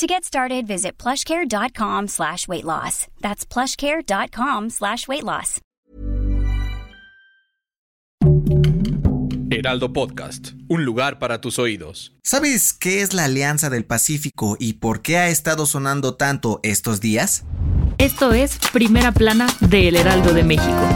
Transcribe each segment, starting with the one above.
To get started, visit plushcare.com slash weight loss. That's plushcare.com slash weight loss. Heraldo Podcast, un lugar para tus oídos. ¿Sabes qué es la Alianza del Pacífico y por qué ha estado sonando tanto estos días? Esto es Primera Plana de El Heraldo de México.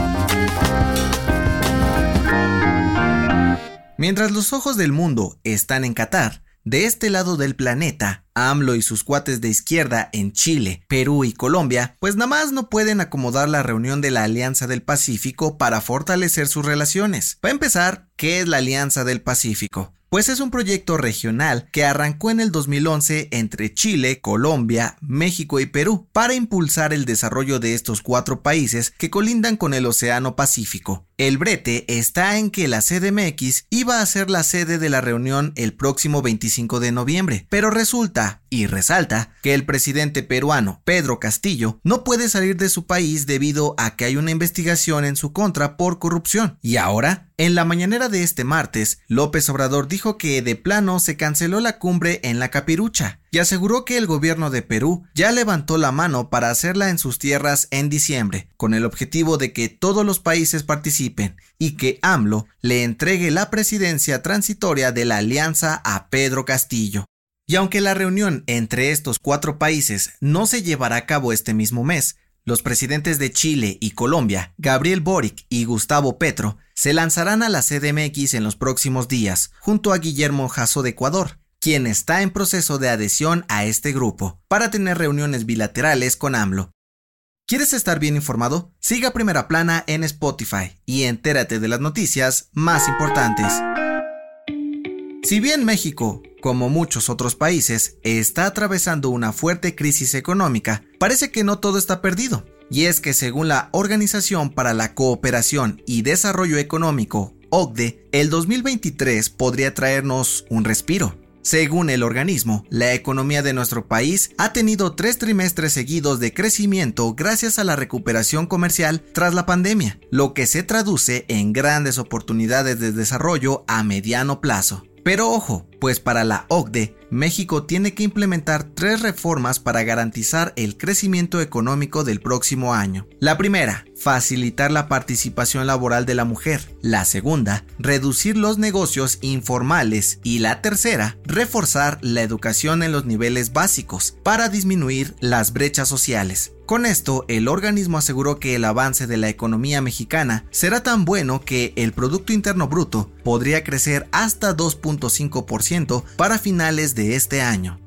Mientras los ojos del mundo están en Qatar, de este lado del planeta, AMLO y sus cuates de izquierda en Chile, Perú y Colombia, pues nada más no pueden acomodar la reunión de la Alianza del Pacífico para fortalecer sus relaciones. Para empezar, ¿qué es la Alianza del Pacífico? Pues es un proyecto regional que arrancó en el 2011 entre Chile, Colombia, México y Perú para impulsar el desarrollo de estos cuatro países que colindan con el Océano Pacífico. El brete está en que la CDMX iba a ser la sede de la reunión el próximo 25 de noviembre, pero resulta y resalta que el presidente peruano Pedro Castillo no puede salir de su país debido a que hay una investigación en su contra por corrupción. Y ahora, en la mañanera de este martes, López Obrador dijo que de plano se canceló la cumbre en la capirucha y aseguró que el gobierno de Perú ya levantó la mano para hacerla en sus tierras en diciembre, con el objetivo de que todos los países participen y que AMLO le entregue la presidencia transitoria de la alianza a Pedro Castillo. Y aunque la reunión entre estos cuatro países no se llevará a cabo este mismo mes, los presidentes de Chile y Colombia, Gabriel Boric y Gustavo Petro, se lanzarán a la CDMX en los próximos días, junto a Guillermo Jasso de Ecuador, quien está en proceso de adhesión a este grupo, para tener reuniones bilaterales con AMLO. ¿Quieres estar bien informado? Siga Primera Plana en Spotify y entérate de las noticias más importantes. Si bien México, como muchos otros países, está atravesando una fuerte crisis económica, parece que no todo está perdido. Y es que según la Organización para la Cooperación y Desarrollo Económico, OCDE, el 2023 podría traernos un respiro. Según el organismo, la economía de nuestro país ha tenido tres trimestres seguidos de crecimiento gracias a la recuperación comercial tras la pandemia, lo que se traduce en grandes oportunidades de desarrollo a mediano plazo. Pero ojo, pues para la OCDE, México tiene que implementar tres reformas para garantizar el crecimiento económico del próximo año. La primera, facilitar la participación laboral de la mujer. La segunda, reducir los negocios informales. Y la tercera, reforzar la educación en los niveles básicos para disminuir las brechas sociales. Con esto, el organismo aseguró que el avance de la economía mexicana será tan bueno que el Producto Interno Bruto podría crecer hasta 2.5% para finales de este año.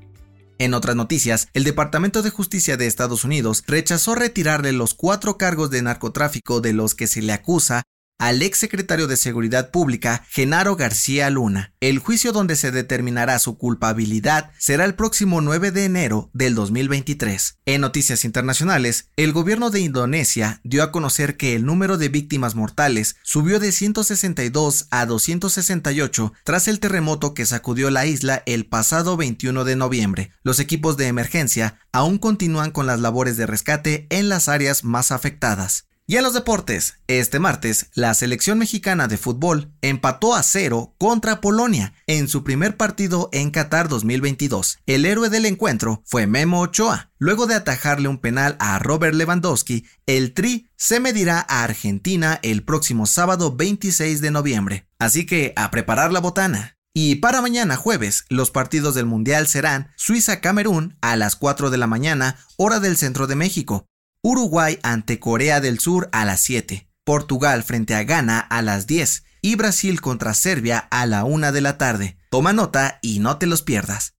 En otras noticias, el Departamento de Justicia de Estados Unidos rechazó retirarle los cuatro cargos de narcotráfico de los que se le acusa al ex secretario de Seguridad Pública, Genaro García Luna. El juicio donde se determinará su culpabilidad será el próximo 9 de enero del 2023. En noticias internacionales, el gobierno de Indonesia dio a conocer que el número de víctimas mortales subió de 162 a 268 tras el terremoto que sacudió la isla el pasado 21 de noviembre. Los equipos de emergencia aún continúan con las labores de rescate en las áreas más afectadas. Y en los deportes, este martes, la selección mexicana de fútbol empató a cero contra Polonia en su primer partido en Qatar 2022. El héroe del encuentro fue Memo Ochoa. Luego de atajarle un penal a Robert Lewandowski, el Tri se medirá a Argentina el próximo sábado 26 de noviembre. Así que a preparar la botana. Y para mañana jueves, los partidos del Mundial serán Suiza-Camerún a las 4 de la mañana, hora del centro de México, Uruguay ante Corea del Sur a las 7, Portugal frente a Ghana a las 10 y Brasil contra Serbia a la 1 de la tarde. Toma nota y no te los pierdas.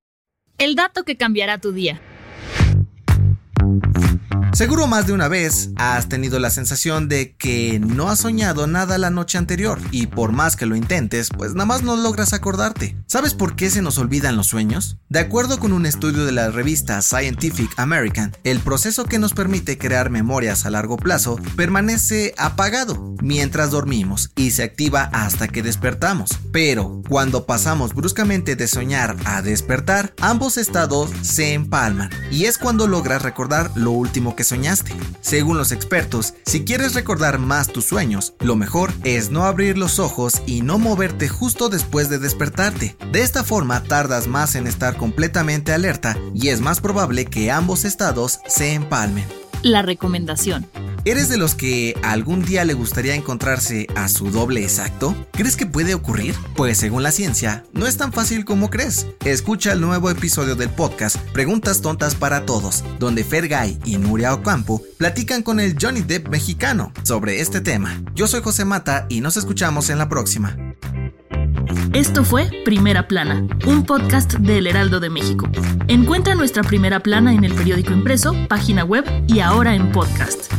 El dato que cambiará tu día. Seguro más de una vez has tenido la sensación de que no has soñado nada la noche anterior y por más que lo intentes, pues nada más no logras acordarte. ¿Sabes por qué se nos olvidan los sueños? De acuerdo con un estudio de la revista Scientific American, el proceso que nos permite crear memorias a largo plazo permanece apagado mientras dormimos y se activa hasta que despertamos. Pero cuando pasamos bruscamente de soñar a despertar, ambos estados se empalman y es cuando logras recordar lo último que soñaste. Según los expertos, si quieres recordar más tus sueños, lo mejor es no abrir los ojos y no moverte justo después de despertarte. De esta forma tardas más en estar completamente alerta y es más probable que ambos estados se empalmen. La recomendación. ¿Eres de los que algún día le gustaría encontrarse a su doble exacto? ¿Crees que puede ocurrir? Pues según la ciencia, no es tan fácil como crees. Escucha el nuevo episodio del podcast Preguntas Tontas para Todos, donde Fergay y Nuria Ocampo platican con el Johnny Depp mexicano sobre este tema. Yo soy José Mata y nos escuchamos en la próxima. Esto fue Primera Plana, un podcast del Heraldo de México. Encuentra nuestra Primera Plana en el periódico impreso, página web y ahora en podcast.